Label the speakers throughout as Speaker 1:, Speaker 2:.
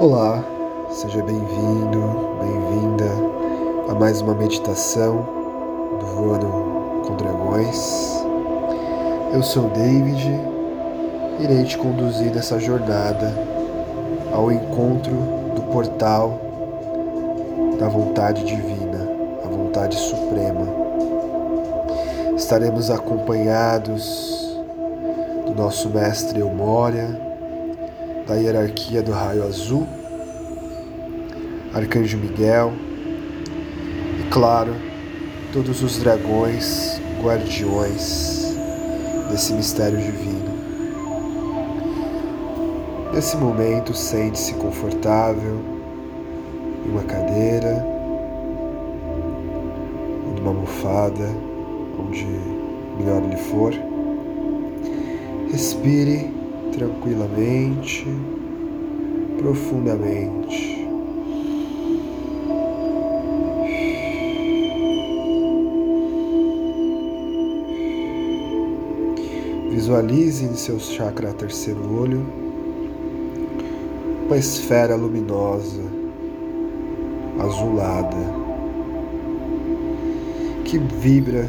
Speaker 1: Olá, seja bem-vindo, bem-vinda a mais uma meditação do Voando com Dragões. Eu sou o David, irei te conduzir nessa jornada ao encontro do portal da vontade divina, a vontade suprema. Estaremos acompanhados do nosso mestre Eumória da hierarquia do raio azul, Arcanjo Miguel e, claro, todos os dragões guardiões desse mistério divino. Nesse momento, sente-se confortável em uma cadeira, ou numa almofada, onde melhor lhe for. Respire tranquilamente, profundamente. Visualize em seu chakra terceiro olho uma esfera luminosa, azulada, que vibra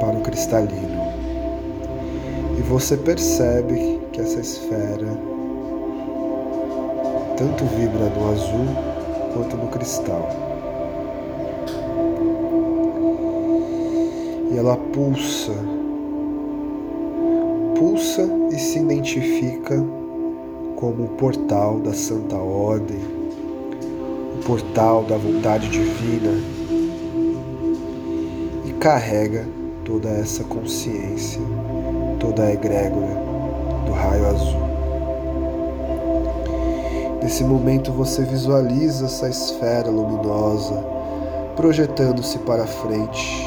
Speaker 1: para o cristalino você percebe que essa esfera tanto vibra no azul quanto no cristal. E ela pulsa, pulsa e se identifica como o portal da Santa Ordem, o portal da vontade divina e carrega toda essa consciência toda a egrégora do raio azul. Nesse momento você visualiza essa esfera luminosa projetando-se para frente,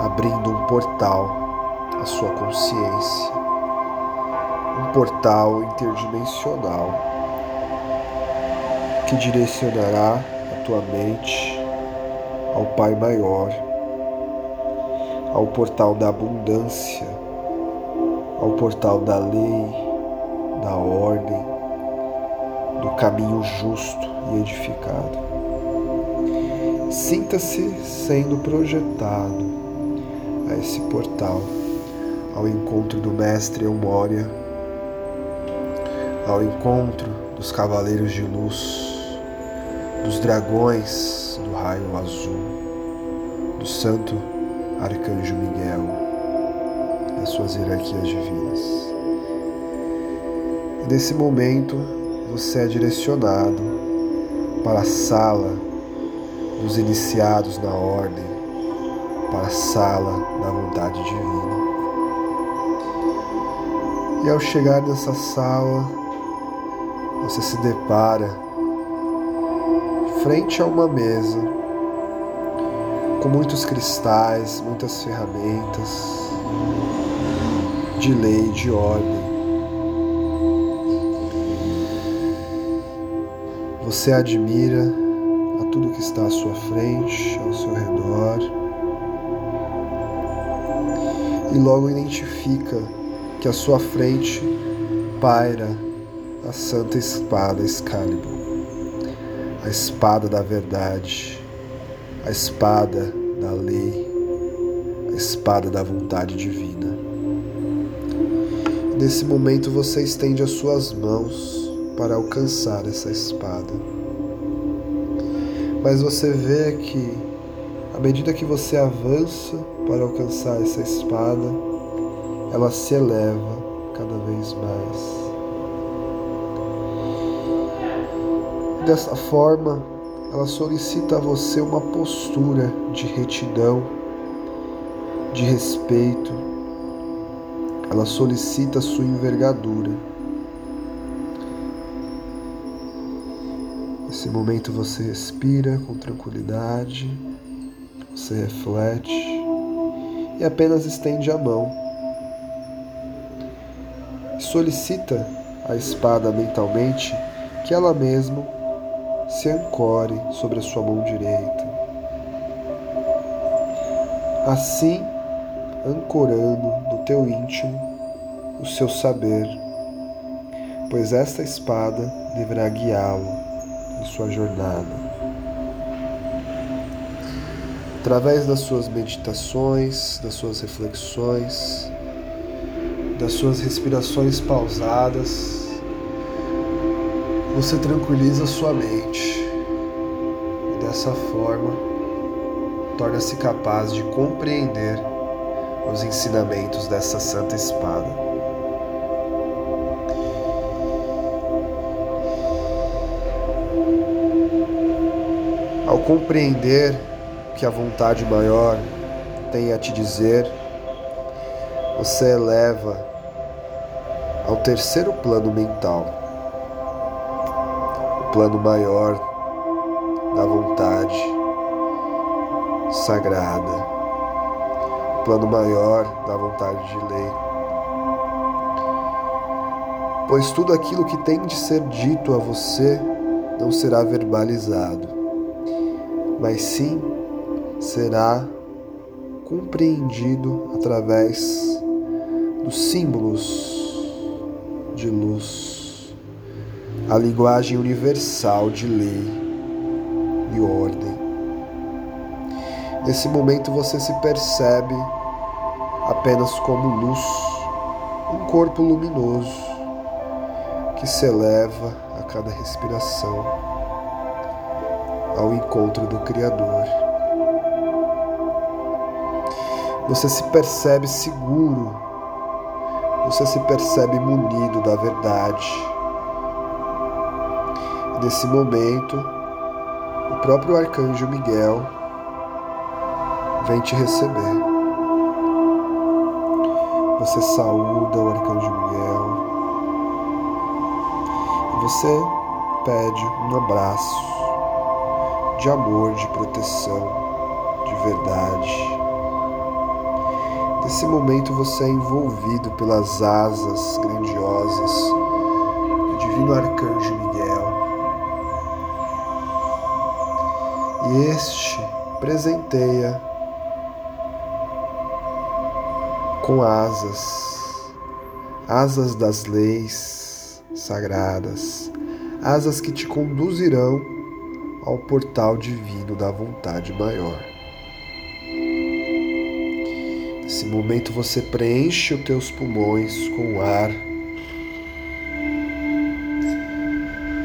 Speaker 1: abrindo um portal à sua consciência, um portal interdimensional que direcionará a tua mente ao Pai Maior, ao portal da abundância ao portal da lei, da ordem, do caminho justo e edificado. Sinta-se sendo projetado a esse portal, ao encontro do Mestre Eumória, ao encontro dos Cavaleiros de Luz, dos dragões do raio azul, do Santo Arcanjo Miguel as suas hierarquias divinas. E nesse momento você é direcionado para a sala dos iniciados na ordem, para a sala da vontade divina. E ao chegar nessa sala, você se depara frente a uma mesa com muitos cristais, muitas ferramentas, de lei, de ordem. Você admira a tudo que está à sua frente, ao seu redor, e logo identifica que à sua frente paira a Santa Espada Excalibur, a espada da verdade, a espada da lei, a espada da vontade divina. Nesse momento você estende as suas mãos para alcançar essa espada. Mas você vê que, à medida que você avança para alcançar essa espada, ela se eleva cada vez mais. Dessa forma, ela solicita a você uma postura de retidão, de respeito, ela solicita sua envergadura. Nesse momento você respira com tranquilidade, você reflete e apenas estende a mão. Solicita a espada mentalmente que ela mesma se ancore sobre a sua mão direita. Assim, ancorando teu íntimo o seu saber, pois esta espada deverá guiá-lo em sua jornada. Através das suas meditações, das suas reflexões, das suas respirações pausadas, você tranquiliza sua mente e dessa forma torna-se capaz de compreender os ensinamentos dessa santa espada. Ao compreender que a vontade maior tem a te dizer, você eleva ao terceiro plano mental, o plano maior da vontade sagrada, plano maior da vontade de lei. Pois tudo aquilo que tem de ser dito a você não será verbalizado mas sim será compreendido através dos símbolos de luz, a linguagem universal de lei e ordem. Nesse momento você se percebe apenas como luz, um corpo luminoso que se eleva a cada respiração ao encontro do Criador. Você se percebe seguro, você se percebe munido da verdade. Nesse momento, o próprio arcanjo Miguel vem te receber. Você saúda o arcanjo Miguel e você pede um abraço de amor, de proteção, de verdade. Nesse momento você é envolvido pelas asas grandiosas do Divino Arcanjo Miguel. E este presenteia com asas, asas das leis sagradas, asas que te conduzirão ao portal divino da vontade maior. Nesse momento você preenche os teus pulmões com o ar.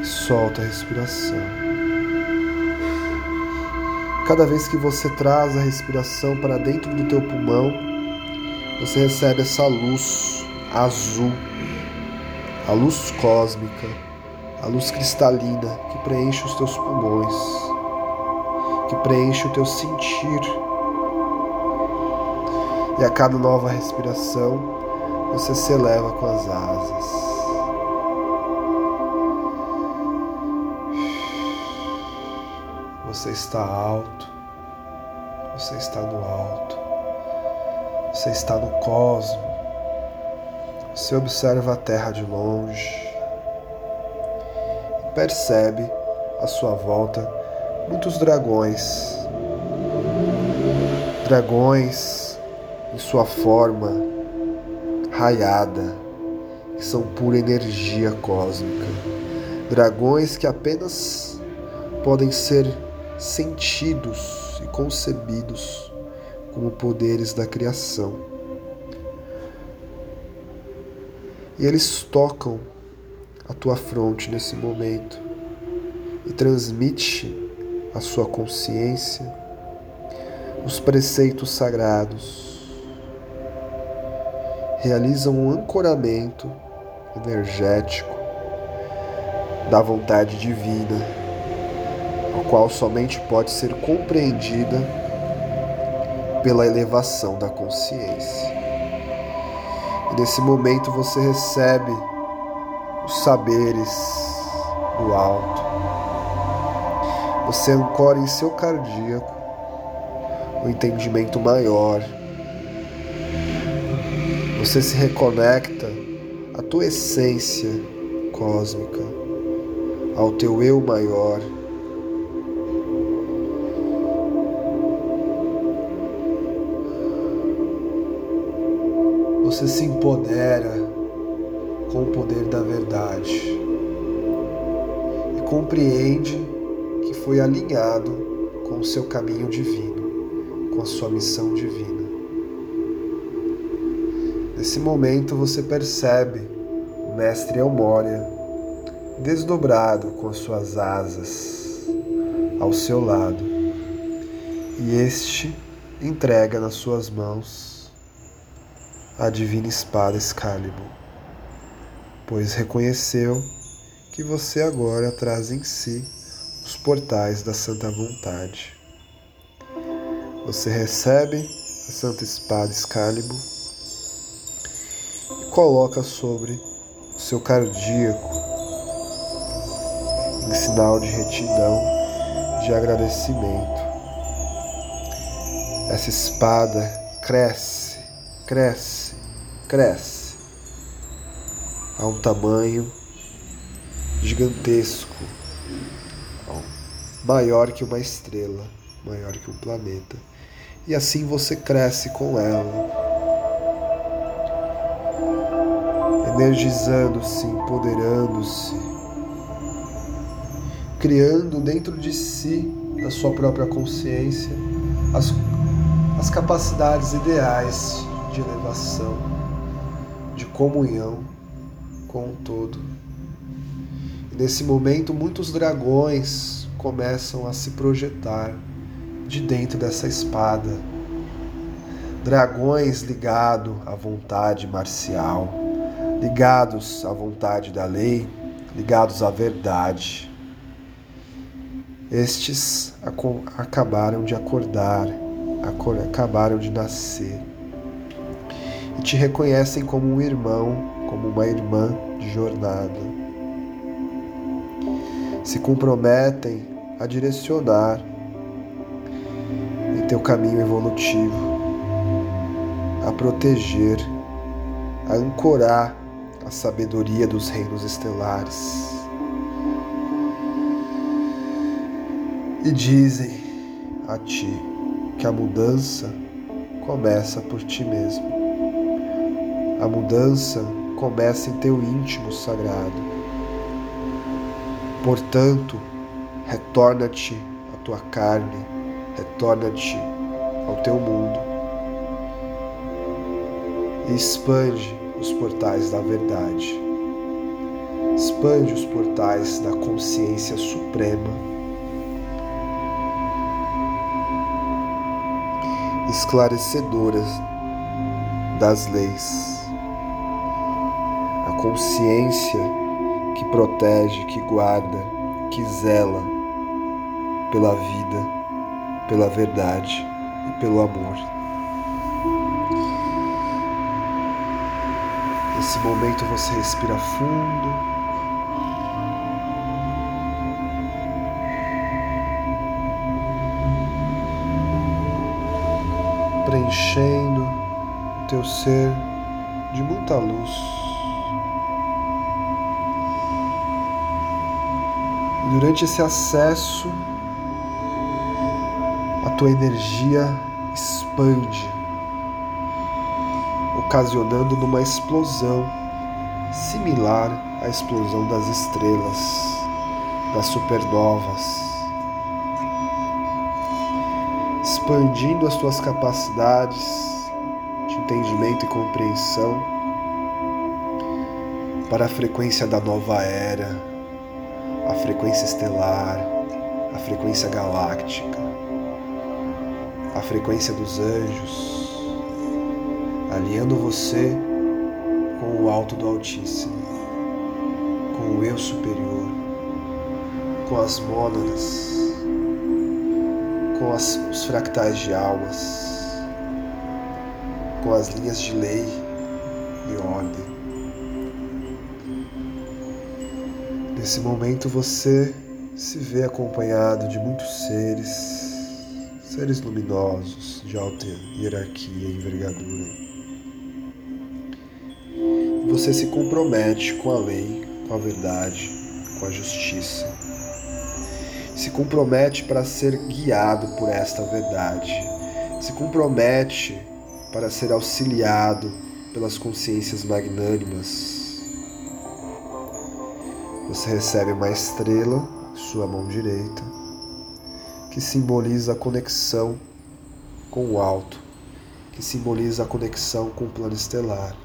Speaker 1: Solta a respiração. Cada vez que você traz a respiração para dentro do teu pulmão, você recebe essa luz azul, a luz cósmica a luz cristalina que preenche os teus pulmões, que preenche o teu sentir. E a cada nova respiração, você se eleva com as asas. Você está alto, você está no alto, você está no cosmo, você observa a terra de longe percebe à sua volta muitos dragões. Dragões em sua forma raiada, que são pura energia cósmica. Dragões que apenas podem ser sentidos e concebidos como poderes da criação. E eles tocam a tua fronte nesse momento e transmite a sua consciência os preceitos sagrados. Realiza um ancoramento energético da vontade divina, a qual somente pode ser compreendida pela elevação da consciência. E nesse momento você recebe os saberes do alto. Você ancora em seu cardíaco o entendimento maior. Você se reconecta à tua essência cósmica, ao teu eu maior. Você se empodera com o poder da verdade e compreende que foi alinhado com o seu caminho divino, com a sua missão divina. Nesse momento você percebe o mestre Elmória desdobrado com as suas asas ao seu lado e este entrega nas suas mãos a divina espada Excalibur, pois reconheceu que você agora traz em si os portais da Santa Vontade. Você recebe a Santa Espada Excalibur e coloca sobre o seu cardíaco em sinal de retidão, de agradecimento essa espada cresce, cresce, cresce a um tamanho gigantesco, maior que uma estrela, maior que um planeta. E assim você cresce com ela, energizando-se, empoderando-se, criando dentro de si, da sua própria consciência, as as capacidades ideais de elevação, de comunhão com o todo. E nesse momento, muitos dragões começam a se projetar de dentro dessa espada. Dragões ligados à vontade marcial, ligados à vontade da lei, ligados à verdade. Estes acabaram de acordar acabaram de nascer e te reconhecem como um irmão, como uma irmã de jornada. Se comprometem a direcionar em teu caminho evolutivo, a proteger, a ancorar a sabedoria dos reinos estelares. E dizem a ti: que a mudança começa por ti mesmo. A mudança começa em teu íntimo sagrado. Portanto, retorna-te à tua carne, retorna-te ao teu mundo e expande os portais da verdade. Expande os portais da consciência suprema esclarecedoras das leis. Consciência que protege, que guarda, que zela pela vida, pela verdade e pelo amor. Nesse momento você respira fundo. preenchendo teu ser de muita luz. E durante esse acesso, a tua energia expande, ocasionando numa explosão similar à explosão das estrelas, das supernovas expandindo as tuas capacidades de entendimento e compreensão para a frequência da nova era, frequência estelar, a frequência galáctica, a frequência dos anjos, alinhando você com o alto do Altíssimo, com o eu superior, com as mônadas com as, os fractais de almas, com as linhas de lei Nesse momento você se vê acompanhado de muitos seres, seres luminosos de alta hierarquia e envergadura. Você se compromete com a lei, com a verdade, com a justiça. Se compromete para ser guiado por esta verdade, se compromete para ser auxiliado pelas consciências magnânimas, Você recebe uma estrela, sua mão direita, que simboliza a conexão com o alto, que simboliza a conexão com o plano estelar.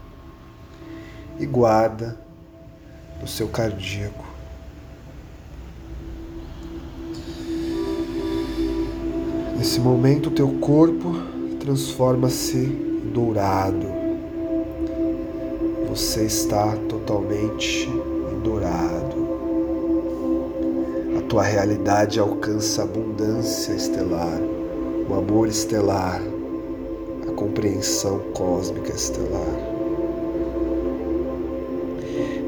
Speaker 1: E guarda no seu cardíaco. Nesse momento, teu corpo transforma-se em dourado. Você está totalmente tua realidade alcança abundância estelar, o amor estelar, a compreensão cósmica estelar.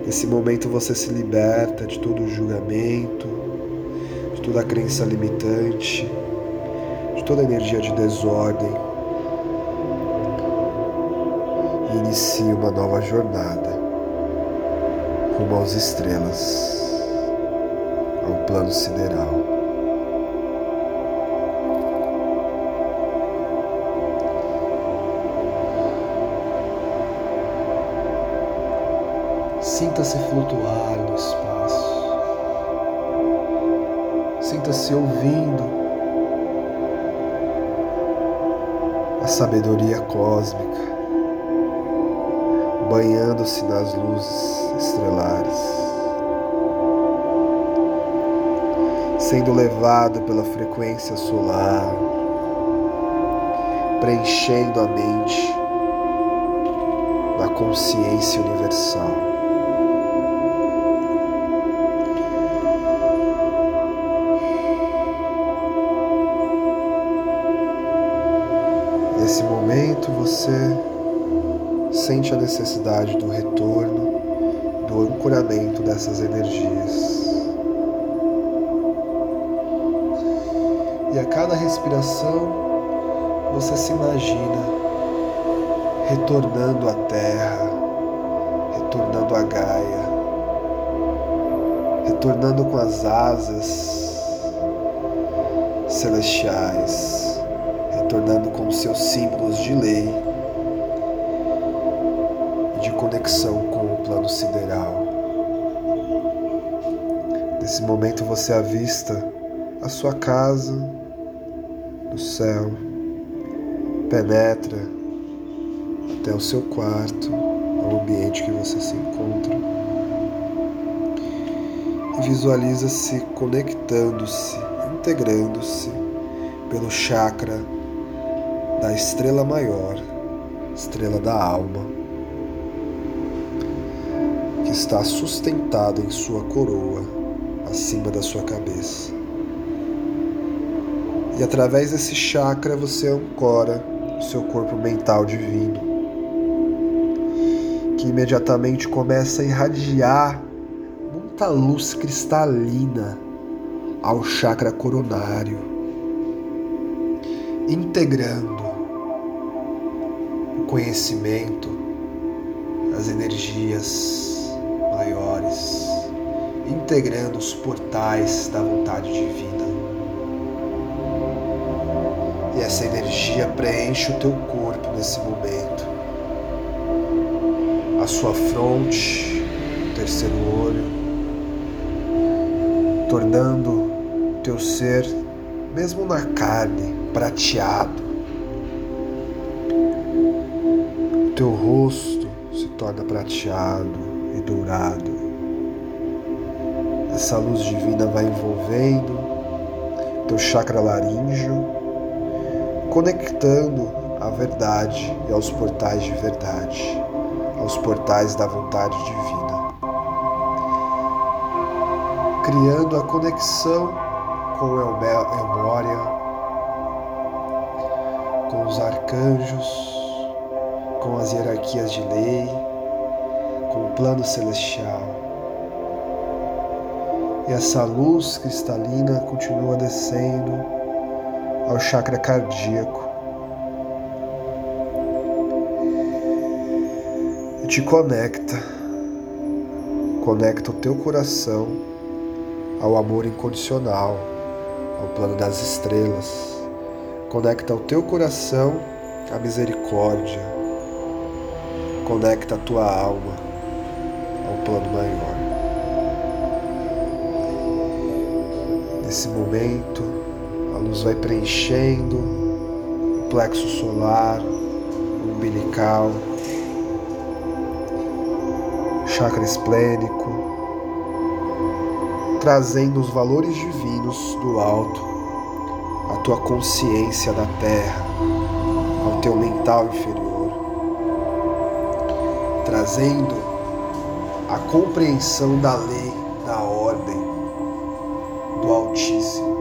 Speaker 1: Nesse momento você se liberta de todo o julgamento, de toda a crença limitante, de toda a energia de desordem e inicia uma nova jornada rumo às estrelas, plano sideral. Sinta-se flutuar no espaço. Sinta-se ouvindo a sabedoria cósmica, banhando-se nas luzes estrelares, sendo levado pela frequência solar, preenchendo a mente da consciência universal. Nesse momento você sente a necessidade do retorno, do ancoramento dessas energias. E a cada respiração você se imagina retornando à Terra, retornando à Gaia, retornando com as asas celestiais tornando com seus símbolos de lei e de conexão com o plano sideral. Nesse momento você avista a sua casa céu, penetra até o seu quarto, o ambiente que você se encontra e visualiza-se conectando-se, integrando-se pelo chakra da estrela maior, estrela da alma, que está sustentada em sua coroa, acima da sua cabeça. E através desse chakra você ancora o seu corpo mental divino, que imediatamente começa a irradiar muita luz cristalina ao chakra coronário, integrando conhecimento, as energias maiores, integrando os portais da vontade divina. Essa energia preenche o teu corpo nesse momento. A sua fronte, o terceiro olho, tornando o teu ser, mesmo na carne, prateado teu rosto se torna prateado e dourado. Essa luz divina vai envolvendo teu chakra laríngeo, conectando a verdade e aos portais de verdade, aos portais da vontade divina, criando a conexão com Elmória, com os arcanjos, com as hierarquias de lei, com o plano celestial. E essa luz cristalina continua descendo ao chakra cardíaco. E te conecta, conecta o teu coração ao amor incondicional, ao plano das estrelas. Conecta o teu coração à misericórdia, conecta a tua alma ao plano maior. Nesse momento, a luz vai preenchendo o plexo solar, o umbilical, chakra esplênico, trazendo os valores divinos do alto, a tua consciência da terra, ao teu mental inferior, trazendo a compreensão da lei, da ordem, do Altíssimo,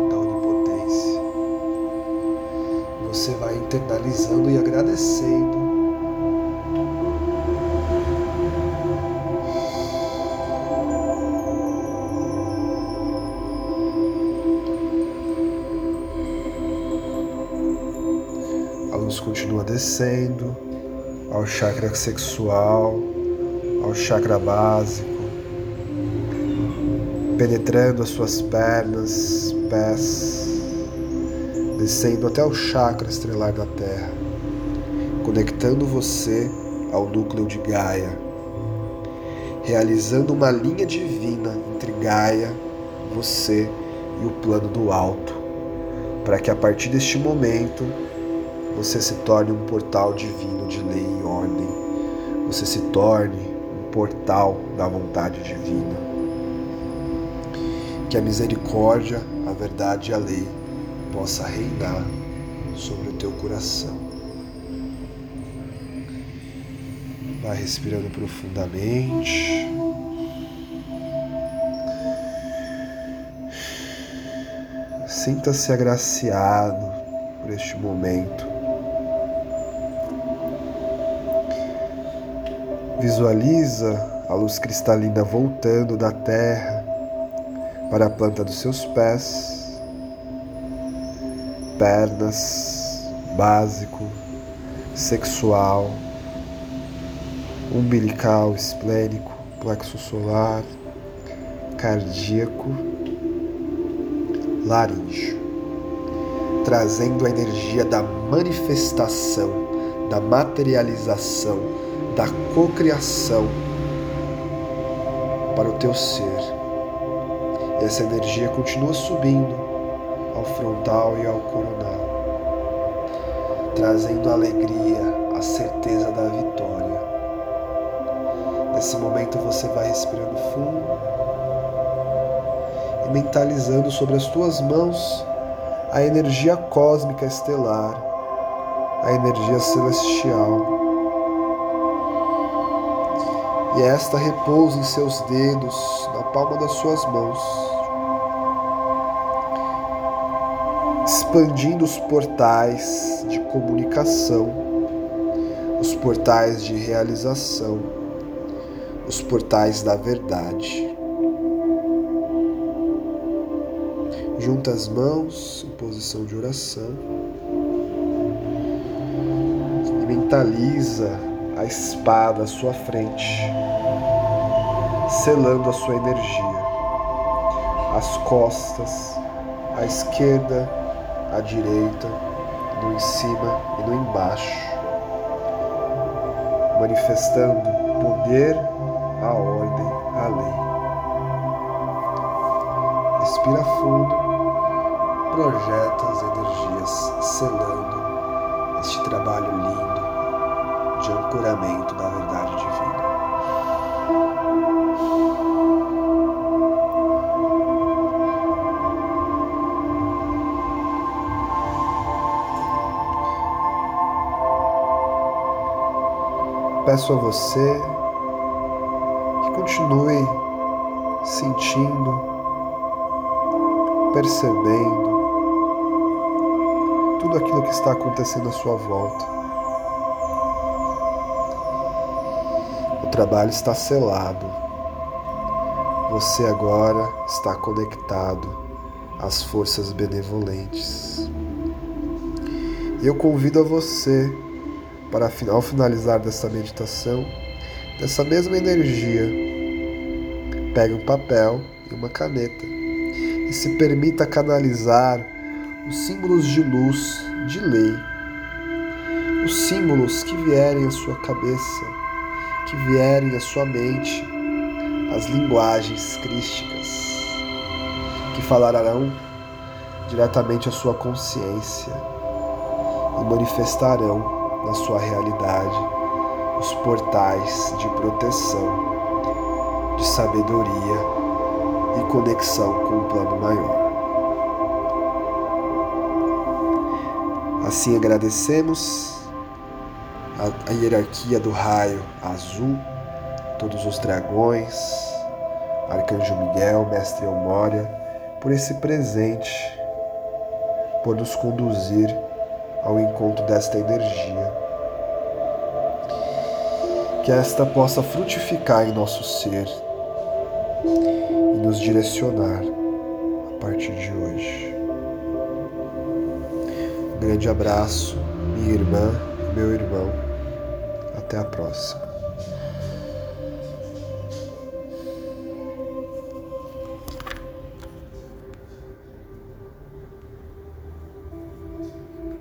Speaker 1: Você vai internalizando e agradecendo. Continua descendo ao chakra sexual, ao chakra básico, penetrando as suas pernas, pés, descendo até o chakra estrelar da Terra, conectando você ao núcleo de Gaia, realizando uma linha divina entre Gaia, você e o plano do alto, para que a partir deste momento você se torne um portal divino de lei e ordem. Você se torne um portal da vontade divina. Que a misericórdia, a verdade e a lei possa reinar sobre o teu coração. Vai respirando profundamente. Sinta-se agraciado por este momento. Visualiza a luz cristalina voltando da terra para a planta dos seus pés, pernas, básico, sexual, umbilical, esplênico, plexo solar, cardíaco, laríngeo, trazendo a energia da manifestação, da materialização da cocriação para o teu ser. Essa energia continua subindo ao frontal e ao coronal, trazendo alegria, a certeza da vitória. Nesse momento você vai respirando fundo e mentalizando sobre as tuas mãos a energia cósmica estelar, a energia celestial e esta repousa em seus dedos, na palma das suas mãos, expandindo os portais de comunicação, os portais de realização, os portais da verdade. Junta as mãos em posição de oração e mentaliza a espada à sua frente selando a sua energia. As costas, à esquerda, à direita, no em cima e no embaixo, manifestando poder, a ordem, a lei. Respira fundo, projeta as energias, selando este trabalho lindo de ancoramento da verdade peço a você que continue sentindo, percebendo tudo aquilo que está acontecendo à sua volta. O trabalho está selado. Você agora está conectado às forças benevolentes. Eu convido a você para ao finalizar dessa meditação, dessa mesma energia, pegue um papel e uma caneta e se permita canalizar os símbolos de luz, de lei, os símbolos que vierem à sua cabeça, que vierem à sua mente, as linguagens crísticas que falarão diretamente à sua consciência e manifestarão na sua realidade os portais de proteção, de sabedoria e conexão com o plano maior. Assim agradecemos a, a hierarquia do raio azul, todos os dragões, Arcanjo Miguel, Mestre Elmória, por esse presente, por nos conduzir ao encontro desta energia. Que esta possa frutificar em nosso ser e nos direcionar a partir de hoje. Um grande abraço, minha irmã meu irmão. Até a próxima.